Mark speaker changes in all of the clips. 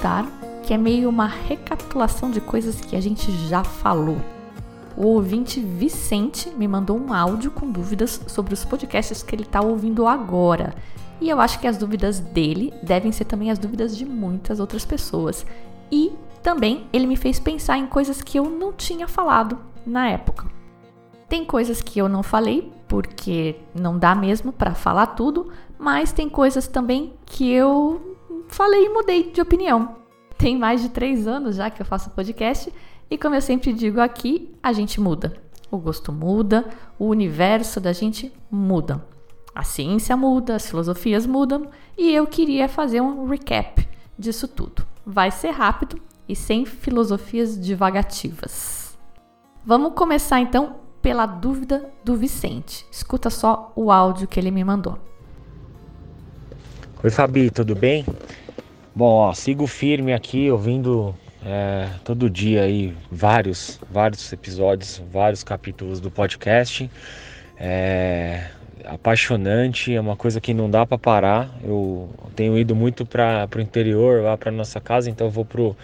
Speaker 1: Perguntar, que é meio uma recapitulação de coisas que a gente já falou. O ouvinte Vicente me mandou um áudio com dúvidas sobre os podcasts que ele está ouvindo agora. E eu acho que as dúvidas dele devem ser também as dúvidas de muitas outras pessoas. E também ele me fez pensar em coisas que eu não tinha falado na época. Tem coisas que eu não falei porque não dá mesmo para falar tudo, mas tem coisas também que eu falei e mudei de opinião. Tem mais de três anos já que eu faço podcast e, como eu sempre digo aqui, a gente muda. O gosto muda, o universo da gente muda. A ciência muda, as filosofias mudam e eu queria fazer um recap disso tudo. Vai ser rápido e sem filosofias divagativas. Vamos começar então pela dúvida do Vicente. Escuta só o áudio que ele me mandou.
Speaker 2: Oi Fabi, tudo bem? Bom, ó, sigo firme aqui, ouvindo é, todo dia aí vários, vários episódios, vários capítulos do podcast. É apaixonante, é uma coisa que não dá para parar. Eu tenho ido muito para o interior, lá para nossa casa, então vou pro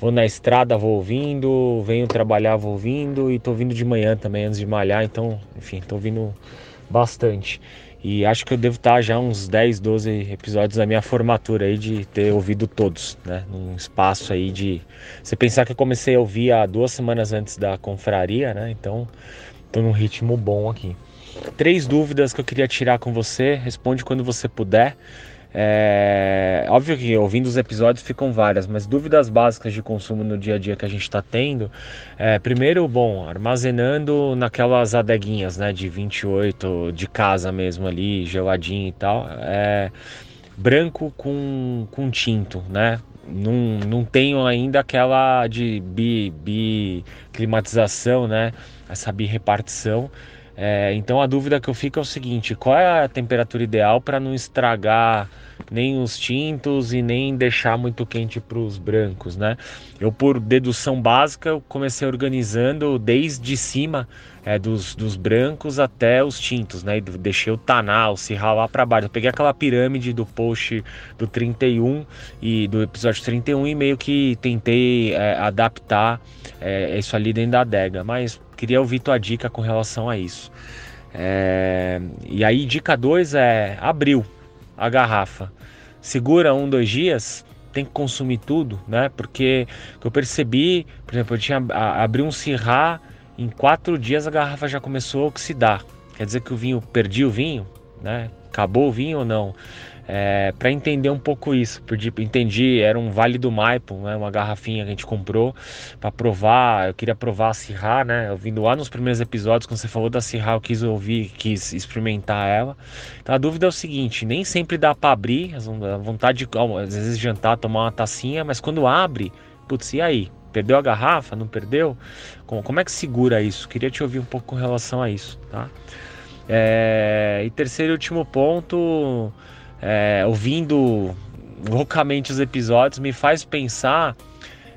Speaker 2: vou na estrada, vou ouvindo, venho trabalhar, vou ouvindo e tô vindo de manhã também antes de malhar, então, enfim, tô ouvindo bastante. E acho que eu devo estar já uns 10, 12 episódios da minha formatura aí de ter ouvido todos, né? Num espaço aí de. Você pensar que eu comecei a ouvir há duas semanas antes da confraria, né? Então tô num ritmo bom aqui. Três dúvidas que eu queria tirar com você, responde quando você puder. É, óbvio que ouvindo os episódios ficam várias, mas dúvidas básicas de consumo no dia a dia que a gente está tendo. É, primeiro, bom, armazenando naquelas adeguinhas né, de 28 de casa mesmo ali, geladinho e tal. É, branco com, com tinto, né? Não, não tenho ainda aquela de bi, bi climatização, né? Essa bi-repartição. É, então a dúvida que eu fico é o seguinte: qual é a temperatura ideal para não estragar nem os tintos e nem deixar muito quente para os brancos, né? Eu, por dedução básica, eu comecei organizando desde cima é, dos, dos brancos até os tintos, né? Deixei o tanar, o lá para baixo. Eu peguei aquela pirâmide do post do 31 e do episódio 31 e meio que tentei é, adaptar é, isso ali dentro da adega, mas queria ouvir tua dica com relação a isso. É, e aí, dica 2 é abriu a garrafa. Segura um, dois dias, tem que consumir tudo, né? Porque eu percebi, por exemplo, eu tinha abri um Sirá, em quatro dias a garrafa já começou a oxidar. Quer dizer que o vinho, perdi o vinho, né? Acabou o vinho ou não? É, para entender um pouco isso. Entendi, era um Vale do Maipo, né, uma garrafinha que a gente comprou para provar. Eu queria provar a Sirra, né? Eu vindo lá nos primeiros episódios, quando você falou da Sirra, eu quis ouvir, quis experimentar ela. Então a dúvida é o seguinte: nem sempre dá para abrir, a vontade de às vezes jantar, tomar uma tacinha, mas quando abre, putz, e aí? Perdeu a garrafa? Não perdeu? Como, como é que segura isso? Queria te ouvir um pouco com relação a isso, tá? É, e terceiro e último ponto, é, ouvindo loucamente os episódios, me faz pensar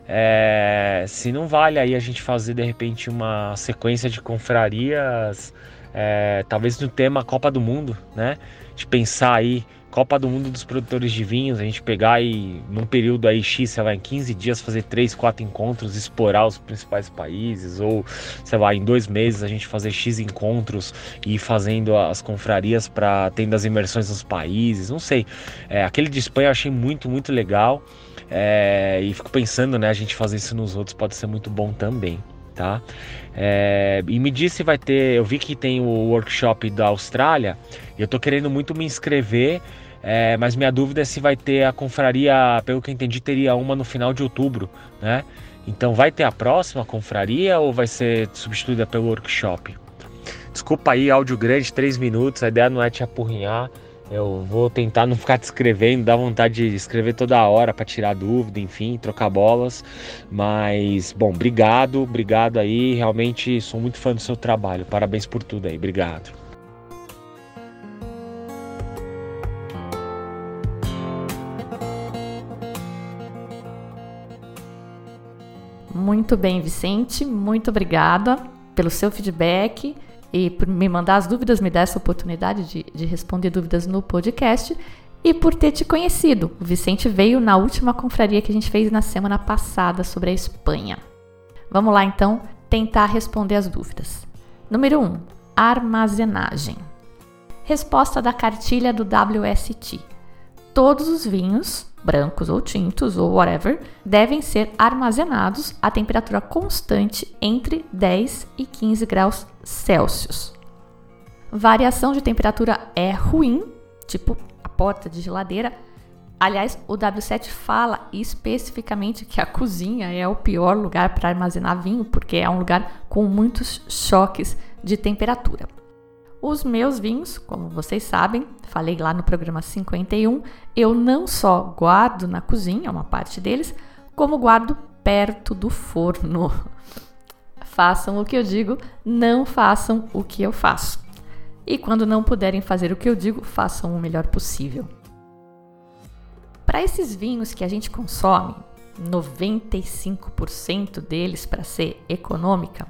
Speaker 2: é, se não vale aí a gente fazer de repente uma sequência de confrarias, é, talvez no tema Copa do Mundo, né? De pensar aí Copa do Mundo dos produtores de vinhos, a gente pegar e num período aí X, sei lá, em 15 dias fazer 3, 4 encontros, explorar os principais países, ou sei lá, em dois meses a gente fazer X encontros e ir fazendo as confrarias para tendo as imersões nos países, não sei. É, aquele de Espanha eu achei muito, muito legal. É, e fico pensando, né, a gente fazer isso nos outros pode ser muito bom também, tá? É, e me disse se vai ter, eu vi que tem o workshop da Austrália, eu tô querendo muito me inscrever É, mas minha dúvida é se vai ter a confraria, pelo que eu entendi, teria uma no final de outubro, né? Então vai ter a próxima confraria ou vai ser substituída pelo workshop? Desculpa aí, áudio grande, três minutos, a ideia não é te apurrinhar. Eu vou tentar não ficar te escrevendo, dá vontade de escrever toda hora para tirar dúvida, enfim, trocar bolas. Mas, bom, obrigado, obrigado aí. Realmente sou muito fã do seu trabalho. Parabéns por tudo aí, obrigado.
Speaker 1: Muito bem, Vicente. Muito obrigada pelo seu feedback e por me mandar as dúvidas, me dar essa oportunidade de, de responder dúvidas no podcast e por ter te conhecido. O Vicente veio na última confraria que a gente fez na semana passada sobre a Espanha. Vamos lá então tentar responder as dúvidas. Número 1. Um, armazenagem. Resposta da cartilha do WST. Todos os vinhos brancos ou tintos ou whatever, devem ser armazenados a temperatura constante entre 10 e 15 graus Celsius. Variação de temperatura é ruim, tipo a porta de geladeira. Aliás, o W7 fala especificamente que a cozinha é o pior lugar para armazenar vinho, porque é um lugar com muitos choques de temperatura. Os meus vinhos, como vocês sabem, falei lá no programa 51, eu não só guardo na cozinha, uma parte deles, como guardo perto do forno. façam o que eu digo, não façam o que eu faço. E quando não puderem fazer o que eu digo, façam o melhor possível. Para esses vinhos que a gente consome, 95% deles para ser econômica,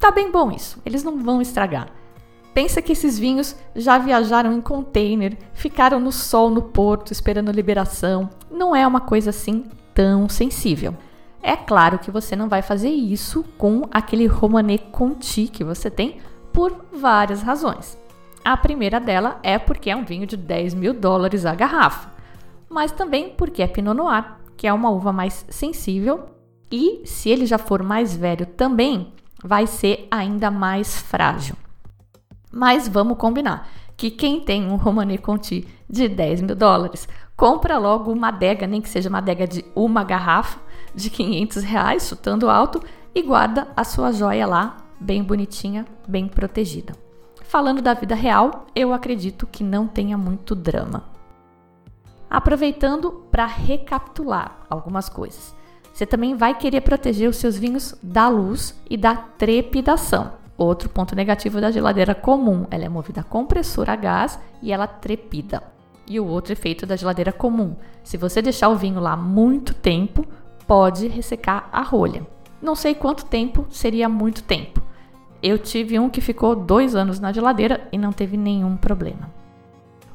Speaker 1: tá bem bom isso, eles não vão estragar. Pensa que esses vinhos já viajaram em container, ficaram no sol no porto esperando liberação. Não é uma coisa assim tão sensível. É claro que você não vai fazer isso com aquele Romanée Conti que você tem por várias razões. A primeira dela é porque é um vinho de 10 mil dólares a garrafa, mas também porque é Pinot Noir, que é uma uva mais sensível e, se ele já for mais velho também, vai ser ainda mais frágil. Mas vamos combinar que quem tem um Romanée Conti de 10 mil dólares, compra logo uma adega, nem que seja uma adega de uma garrafa de 500 reais, chutando alto, e guarda a sua joia lá, bem bonitinha, bem protegida. Falando da vida real, eu acredito que não tenha muito drama. Aproveitando para recapitular algumas coisas. Você também vai querer proteger os seus vinhos da luz e da trepidação. Outro ponto negativo da geladeira comum, ela é movida a compressor a gás e ela trepida. E o outro efeito da geladeira comum, se você deixar o vinho lá muito tempo, pode ressecar a rolha. Não sei quanto tempo seria muito tempo. Eu tive um que ficou dois anos na geladeira e não teve nenhum problema.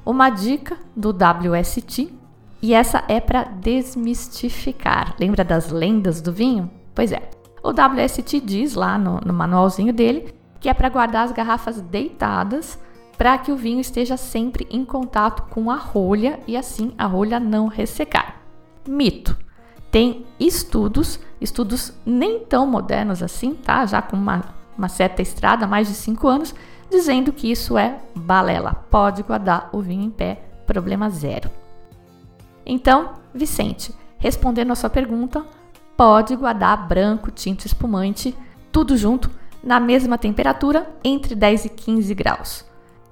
Speaker 1: Uma dica do WST, e essa é para desmistificar. Lembra das lendas do vinho? Pois é, o WST diz lá no, no manualzinho dele que é para guardar as garrafas deitadas para que o vinho esteja sempre em contato com a rolha e assim a rolha não ressecar. Mito. Tem estudos, estudos nem tão modernos assim, tá? Já com uma, uma certa estrada, mais de 5 anos, dizendo que isso é balela. Pode guardar o vinho em pé, problema zero. Então, Vicente, respondendo a sua pergunta, pode guardar branco, tinto espumante, tudo junto, na mesma temperatura, entre 10 e 15 graus.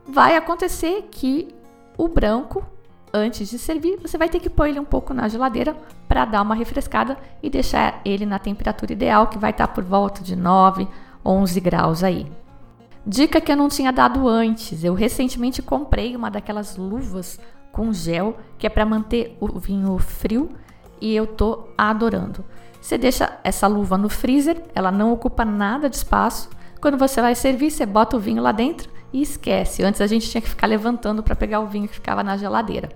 Speaker 1: Vai acontecer que o branco, antes de servir, você vai ter que pôr ele um pouco na geladeira para dar uma refrescada e deixar ele na temperatura ideal, que vai estar por volta de 9, 11 graus aí. Dica que eu não tinha dado antes: eu recentemente comprei uma daquelas luvas com gel que é para manter o vinho frio e eu tô adorando. Você deixa essa luva no freezer, ela não ocupa nada de espaço. Quando você vai servir, você bota o vinho lá dentro e esquece. Antes a gente tinha que ficar levantando para pegar o vinho que ficava na geladeira.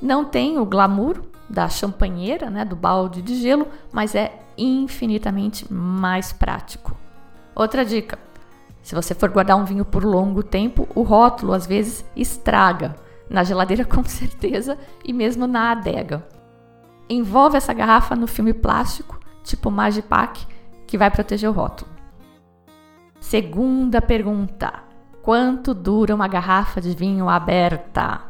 Speaker 1: Não tem o glamour da champanheira, né, do balde de gelo, mas é infinitamente mais prático. Outra dica: se você for guardar um vinho por longo tempo, o rótulo às vezes estraga. Na geladeira, com certeza, e mesmo na adega envolve essa garrafa no filme plástico, tipo Magipack, que vai proteger o rótulo. Segunda pergunta: quanto dura uma garrafa de vinho aberta?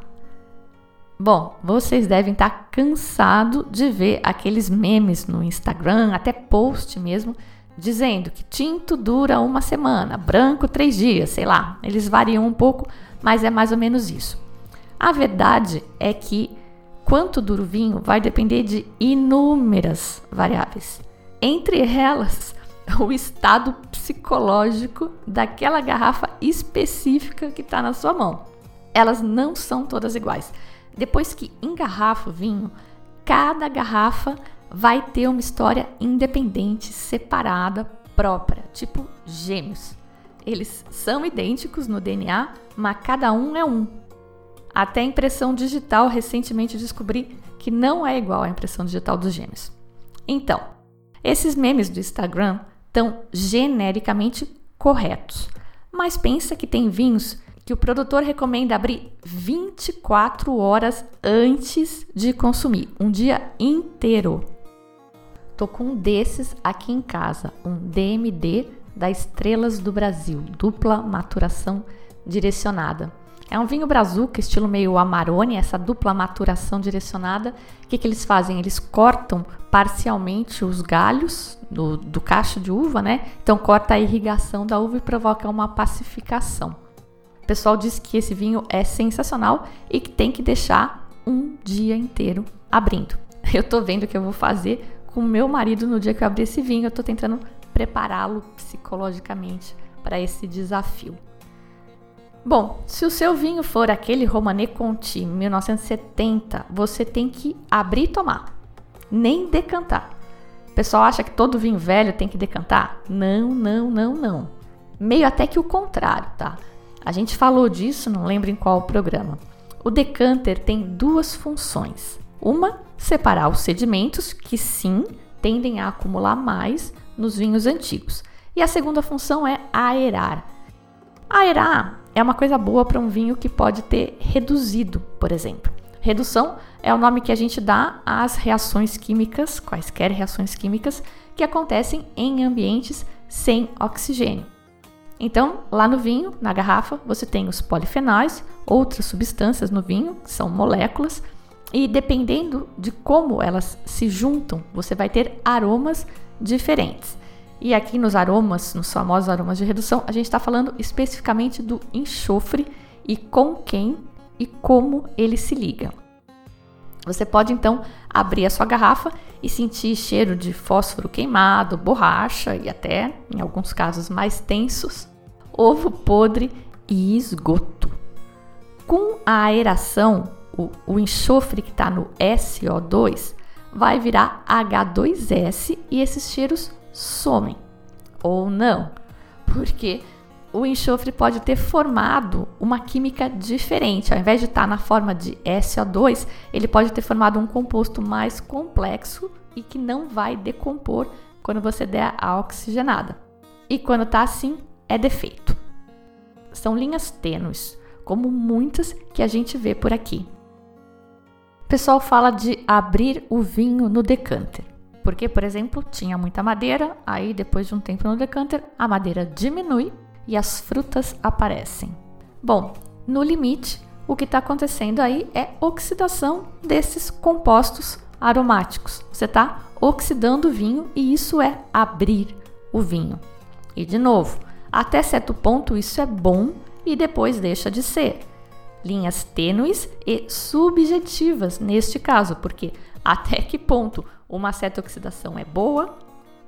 Speaker 1: Bom, vocês devem estar cansados de ver aqueles memes no Instagram, até post mesmo, dizendo que tinto dura uma semana, branco três dias, sei lá. Eles variam um pouco, mas é mais ou menos isso. A verdade é que quanto dura o vinho vai depender de inúmeras variáveis. Entre elas, o estado psicológico daquela garrafa específica que está na sua mão. Elas não são todas iguais. Depois que engarrafa o vinho, cada garrafa vai ter uma história independente, separada, própria, tipo gêmeos. Eles são idênticos no DNA, mas cada um é um. Até a impressão digital recentemente descobri que não é igual à impressão digital dos gêmeos. Então, esses memes do Instagram estão genericamente corretos, mas pensa que tem vinhos que o produtor recomenda abrir 24 horas antes de consumir, um dia inteiro. Tô com um desses aqui em casa, um DMD da Estrelas do Brasil, dupla maturação direcionada. É um vinho brazuca, estilo meio Amarone, essa dupla maturação direcionada. O que, que eles fazem? Eles cortam parcialmente os galhos do, do cacho de uva, né? Então corta a irrigação da uva e provoca uma pacificação. O pessoal diz que esse vinho é sensacional e que tem que deixar um dia inteiro abrindo. Eu tô vendo o que eu vou fazer com meu marido no dia que eu abrir esse vinho. Eu tô tentando prepará-lo psicologicamente para esse desafio. Bom, se o seu vinho for aquele Romanée Conti 1970, você tem que abrir e tomar, nem decantar. O pessoal acha que todo vinho velho tem que decantar? Não, não, não, não. Meio até que o contrário, tá? A gente falou disso, não lembro em qual programa. O decanter tem duas funções. Uma, separar os sedimentos, que sim, tendem a acumular mais nos vinhos antigos. E a segunda função é aerar. Aerar é uma coisa boa para um vinho que pode ter reduzido, por exemplo. Redução é o nome que a gente dá às reações químicas, quaisquer reações químicas, que acontecem em ambientes sem oxigênio. Então, lá no vinho, na garrafa, você tem os polifenóis, outras substâncias no vinho, que são moléculas, e dependendo de como elas se juntam, você vai ter aromas diferentes. E aqui nos aromas, nos famosos aromas de redução, a gente está falando especificamente do enxofre e com quem e como ele se liga. Você pode então abrir a sua garrafa e sentir cheiro de fósforo queimado, borracha e até, em alguns casos mais tensos, ovo podre e esgoto. Com a aeração, o, o enxofre que está no SO2 vai virar H2S e esses cheiros somem. Ou não, porque o enxofre pode ter formado uma química diferente. Ao invés de estar tá na forma de SO2, ele pode ter formado um composto mais complexo e que não vai decompor quando você der a oxigenada. E quando está assim, é defeito. São linhas tênues, como muitas que a gente vê por aqui. O pessoal fala de abrir o vinho no decanter. Porque, por exemplo, tinha muita madeira, aí depois de um tempo no decanter, a madeira diminui e as frutas aparecem. Bom, no limite, o que está acontecendo aí é oxidação desses compostos aromáticos. Você está oxidando o vinho e isso é abrir o vinho. E de novo, até certo ponto, isso é bom e depois deixa de ser. Linhas tênues e subjetivas neste caso, porque até que ponto uma certa oxidação é boa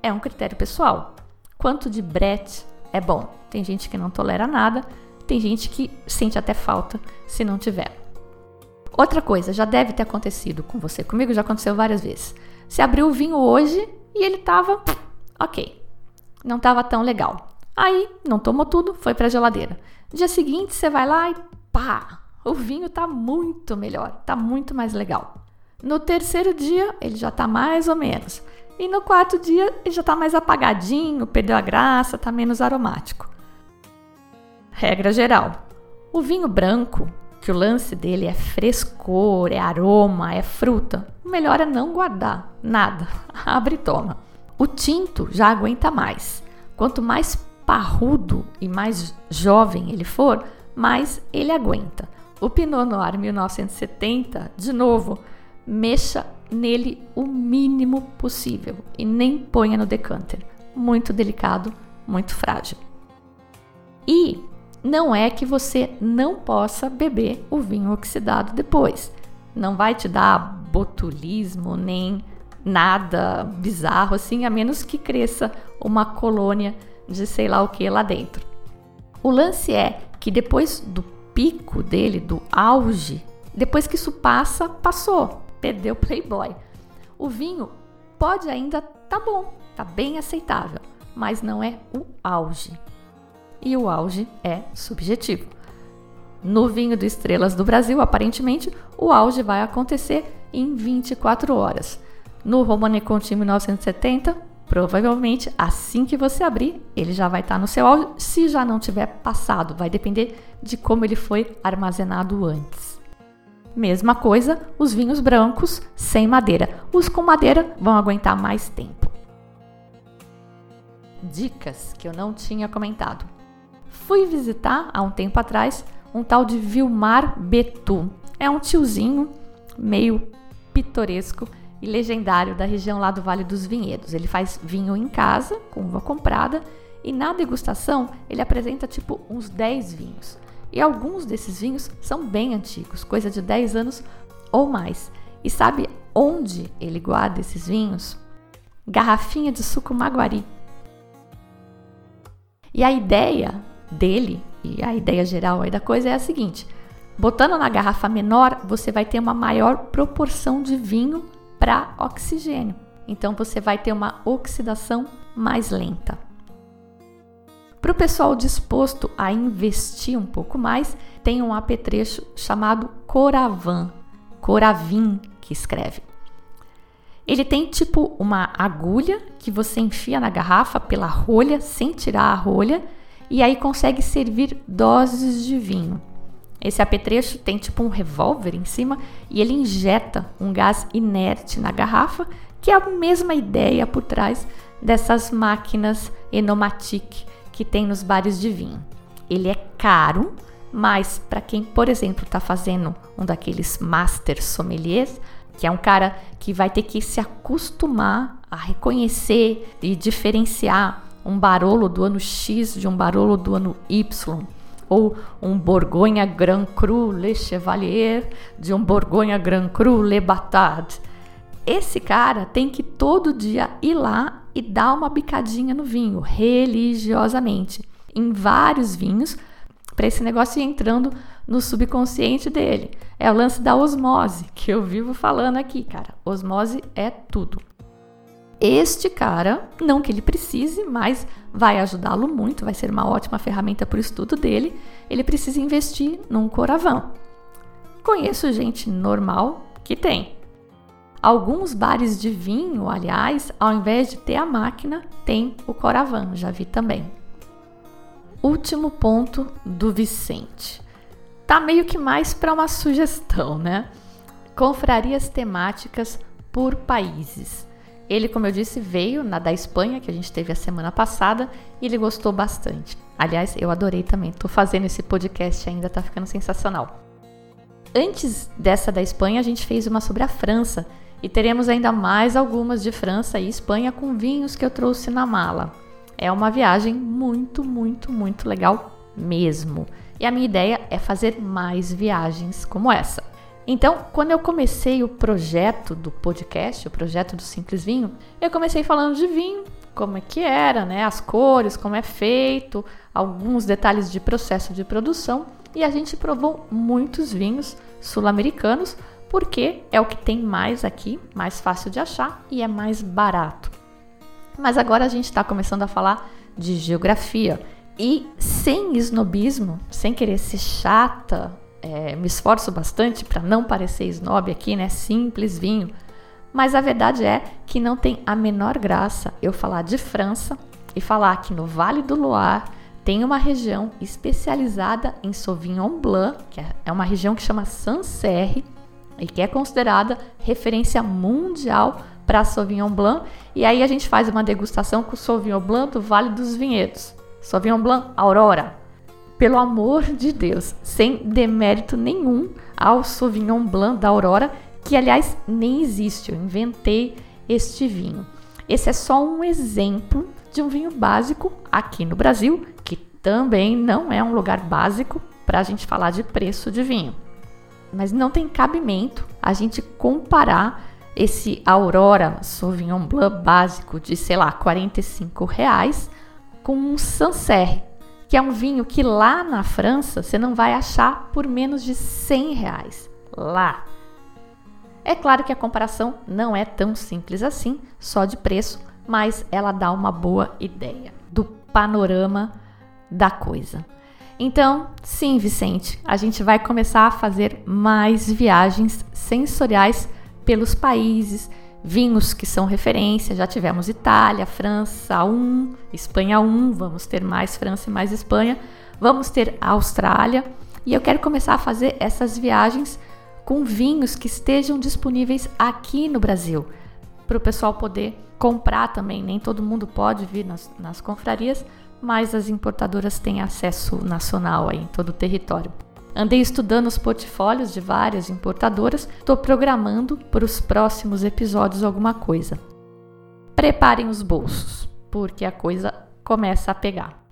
Speaker 1: é um critério pessoal. Quanto de Brett é bom? Tem gente que não tolera nada, tem gente que sente até falta se não tiver. Outra coisa, já deve ter acontecido com você, comigo já aconteceu várias vezes. Você abriu o vinho hoje e ele tava ok, não tava tão legal. Aí, não tomou tudo, foi para a geladeira. Dia seguinte, você vai lá e pá, o vinho tá muito melhor, tá muito mais legal. No terceiro dia, ele já tá mais ou menos. E no quarto dia, ele já tá mais apagadinho, perdeu a graça, tá menos aromático. Regra geral: o vinho branco, que o lance dele é frescor, é aroma, é fruta, o melhor é não guardar nada. Abre e toma. O tinto já aguenta mais. Quanto mais parrudo e mais jovem ele for, mais ele aguenta. O Pinot Noir 1970, de novo, mexa nele o mínimo possível e nem ponha no decanter. Muito delicado, muito frágil. E não é que você não possa beber o vinho oxidado depois. Não vai te dar botulismo nem nada bizarro assim, a menos que cresça uma colônia de sei lá o que lá dentro. O lance é que depois do pico dele, do auge, depois que isso passa, passou, perdeu Playboy. O vinho pode ainda tá bom, tá bem aceitável, mas não é o auge e o auge é subjetivo. No vinho do Estrelas do Brasil, aparentemente, o auge vai acontecer em 24 horas. No Romane Conti 1970, provavelmente assim que você abrir, ele já vai estar no seu auge, se já não tiver passado, vai depender de como ele foi armazenado antes. Mesma coisa, os vinhos brancos sem madeira. Os com madeira vão aguentar mais tempo. Dicas que eu não tinha comentado fui visitar há um tempo atrás um tal de Vilmar Betu. É um tiozinho meio pitoresco e legendário da região lá do Vale dos Vinhedos. Ele faz vinho em casa, com uva comprada, e na degustação ele apresenta tipo uns 10 vinhos. E alguns desses vinhos são bem antigos, coisa de 10 anos ou mais. E sabe onde ele guarda esses vinhos? Garrafinha de suco maguari. E a ideia dele, e a ideia geral aí da coisa é a seguinte: botando na garrafa menor, você vai ter uma maior proporção de vinho para oxigênio. Então você vai ter uma oxidação mais lenta. Para o pessoal disposto a investir um pouco mais, tem um apetrecho chamado Coravan, Coravin, que escreve. Ele tem tipo uma agulha que você enfia na garrafa pela rolha sem tirar a rolha e aí consegue servir doses de vinho. Esse apetrecho tem tipo um revólver em cima e ele injeta um gás inerte na garrafa, que é a mesma ideia por trás dessas máquinas Enomatic que tem nos bares de vinho. Ele é caro, mas para quem, por exemplo, está fazendo um daqueles master sommeliers, que é um cara que vai ter que se acostumar a reconhecer e diferenciar um Barolo do ano X de um Barolo do ano Y, ou um Borgonha Grand Cru Le Chevalier de um Borgonha Grand Cru Le Batard. Esse cara tem que todo dia ir lá e dar uma bicadinha no vinho, religiosamente, em vários vinhos, para esse negócio ir entrando no subconsciente dele. É o lance da osmose, que eu vivo falando aqui, cara. Osmose é tudo. Este cara, não que ele precise, mas vai ajudá-lo muito, vai ser uma ótima ferramenta para o estudo dele. Ele precisa investir num coravão. Conheço gente normal que tem. Alguns bares de vinho, aliás, ao invés de ter a máquina, tem o coravão, já vi também. Último ponto do Vicente. Tá meio que mais para uma sugestão, né? Confrarias temáticas por países. Ele, como eu disse, veio na da Espanha, que a gente teve a semana passada, e ele gostou bastante. Aliás, eu adorei também. Tô fazendo esse podcast ainda, tá ficando sensacional. Antes dessa da Espanha, a gente fez uma sobre a França, e teremos ainda mais algumas de França e Espanha com vinhos que eu trouxe na mala. É uma viagem muito, muito, muito legal mesmo. E a minha ideia é fazer mais viagens como essa. Então, quando eu comecei o projeto do podcast, o projeto do Simples Vinho, eu comecei falando de vinho, como é que era, né, as cores, como é feito, alguns detalhes de processo de produção, e a gente provou muitos vinhos sul-americanos, porque é o que tem mais aqui, mais fácil de achar e é mais barato. Mas agora a gente está começando a falar de geografia e sem esnobismo, sem querer ser chata é, me esforço bastante para não parecer snob aqui, né? Simples vinho. Mas a verdade é que não tem a menor graça eu falar de França e falar que no Vale do Loire tem uma região especializada em Sauvignon Blanc, que é, é uma região que chama Sancerre e que é considerada referência mundial para Sauvignon Blanc. E aí a gente faz uma degustação com Sauvignon Blanc do Vale dos Vinhedos. Sauvignon Blanc Aurora, pelo amor de Deus, sem demérito nenhum ao Sauvignon Blanc da Aurora, que aliás nem existe, eu inventei este vinho. Esse é só um exemplo de um vinho básico aqui no Brasil, que também não é um lugar básico para a gente falar de preço de vinho. Mas não tem cabimento a gente comparar esse Aurora Sauvignon Blanc básico de, sei lá, 45 reais com um Sancerre, que é um vinho que lá na França você não vai achar por menos de 100 reais. Lá. É claro que a comparação não é tão simples assim, só de preço, mas ela dá uma boa ideia do panorama da coisa. Então, sim, Vicente, a gente vai começar a fazer mais viagens sensoriais pelos países, vinhos que são referência. Já tivemos Itália, França 1, Espanha 1, vamos ter mais França e mais Espanha, vamos ter Austrália. E eu quero começar a fazer essas viagens com vinhos que estejam disponíveis aqui no Brasil, para o pessoal poder comprar também. Nem todo mundo pode vir nas, nas confrarias, mas as importadoras têm acesso nacional aí em todo o território. Andei estudando os portfólios de várias importadoras, estou programando para os próximos episódios alguma coisa. Preparem os bolsos, porque a coisa começa a pegar.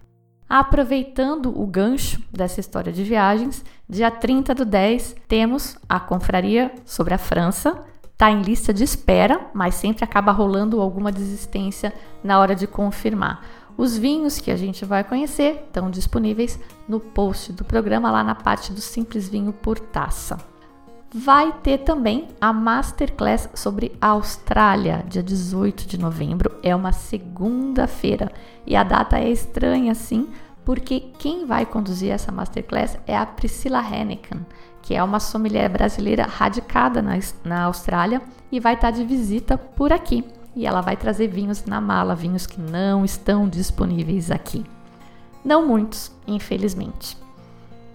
Speaker 1: Aproveitando o gancho dessa história de viagens, dia 30 do 10 temos a confraria sobre a França. Está em lista de espera, mas sempre acaba rolando alguma desistência na hora de confirmar. Os vinhos que a gente vai conhecer estão disponíveis no post do programa lá na parte do Simples Vinho por Taça. Vai ter também a Masterclass sobre a Austrália, dia 18 de novembro. É uma segunda-feira e a data é estranha, sim, porque quem vai conduzir essa Masterclass é a Priscila Henneken, que é uma sommelier brasileira radicada na, na Austrália e vai estar de visita por aqui e ela vai trazer vinhos na mala, vinhos que não estão disponíveis aqui. Não muitos, infelizmente.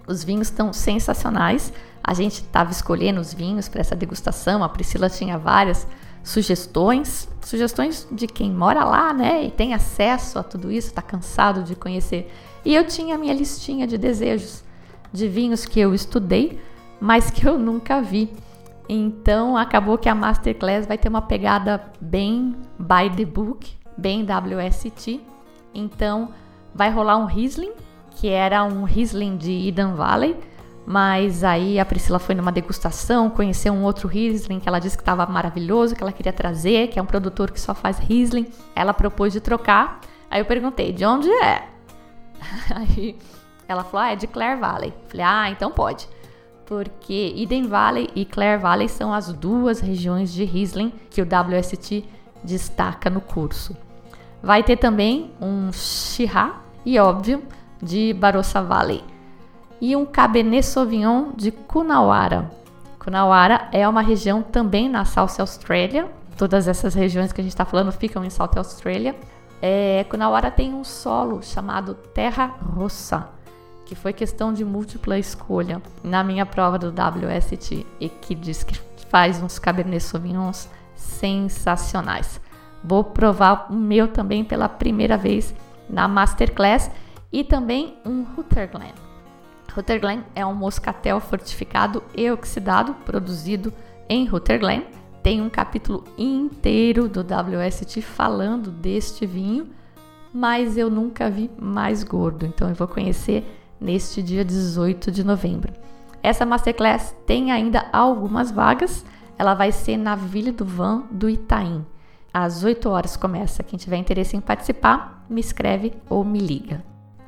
Speaker 1: Os vinhos estão sensacionais. A gente estava escolhendo os vinhos para essa degustação. A Priscila tinha várias sugestões, sugestões de quem mora lá, né, e tem acesso a tudo isso, está cansado de conhecer. E eu tinha a minha listinha de desejos de vinhos que eu estudei, mas que eu nunca vi. Então acabou que a Masterclass vai ter uma pegada bem by the book, bem WST. Então vai rolar um Riesling, que era um Riesling de Eden Valley, mas aí a Priscila foi numa degustação, conheceu um outro Riesling que ela disse que estava maravilhoso, que ela queria trazer, que é um produtor que só faz Riesling. Ela propôs de trocar. Aí eu perguntei, de onde é? Aí ela falou, ah, é de Clare Valley. Falei, ah, então pode porque Eden Valley e Clare Valley são as duas regiões de Riesling que o WST destaca no curso. Vai ter também um Shiraz e, óbvio, de Barossa Valley e um Cabernet Sauvignon de Coonawarra. Coonawarra é uma região também na South Australia. Todas essas regiões que a gente está falando ficam em South Australia. É, Coonawarra tem um solo chamado Terra Rossa, que foi questão de múltipla escolha na minha prova do WST e que diz que faz uns Cabernet Sauvignons sensacionais. Vou provar o meu também pela primeira vez na Masterclass e também um Rutherglen. Rutherglen é um moscatel fortificado e oxidado produzido em Rutherglen. Tem um capítulo inteiro do WST falando deste vinho, mas eu nunca vi mais gordo, então eu vou conhecer neste dia 18 de novembro. Essa masterclass tem ainda algumas vagas. Ela vai ser na Vila do Van do Itaim. Às 8 horas começa. Quem tiver interesse em participar, me escreve ou me liga.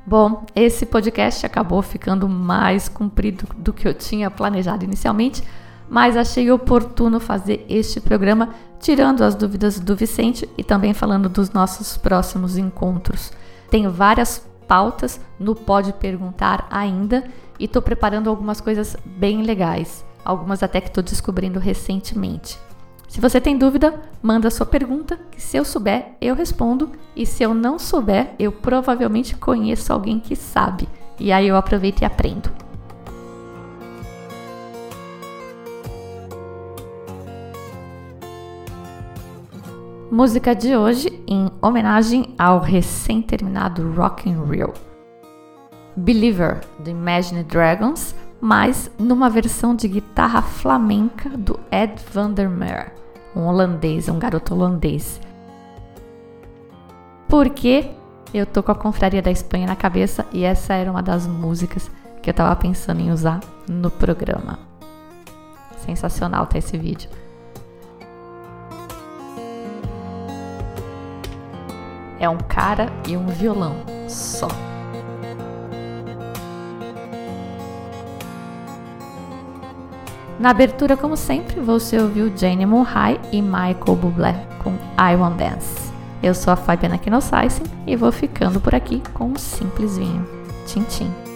Speaker 1: Bom, esse podcast acabou ficando mais comprido do que eu tinha planejado inicialmente, mas achei oportuno fazer este programa tirando as dúvidas do Vicente e também falando dos nossos próximos encontros. Tem várias pautas no Pode Perguntar ainda e estou preparando algumas coisas bem legais, algumas até que estou descobrindo recentemente. Se você tem dúvida, manda sua pergunta, que se eu souber, eu respondo, e se eu não souber, eu provavelmente conheço alguém que sabe, e aí eu aproveito e aprendo. Música de hoje em homenagem ao recém-terminado Rock in Rio. Believer do Imagine Dragons, mas numa versão de guitarra flamenca do Ed van der Meer, um holandês, um garoto holandês. Porque eu tô com a Confraria da Espanha na cabeça e essa era uma das músicas que eu tava pensando em usar no programa. Sensacional tá esse vídeo. É um cara e um violão só. Na abertura, como sempre, você ouviu Jane Murray e Michael Bublé com I Want Dance. Eu sou a Fabiana Knossaisen e vou ficando por aqui com um simples vinho. Tchim, tchim.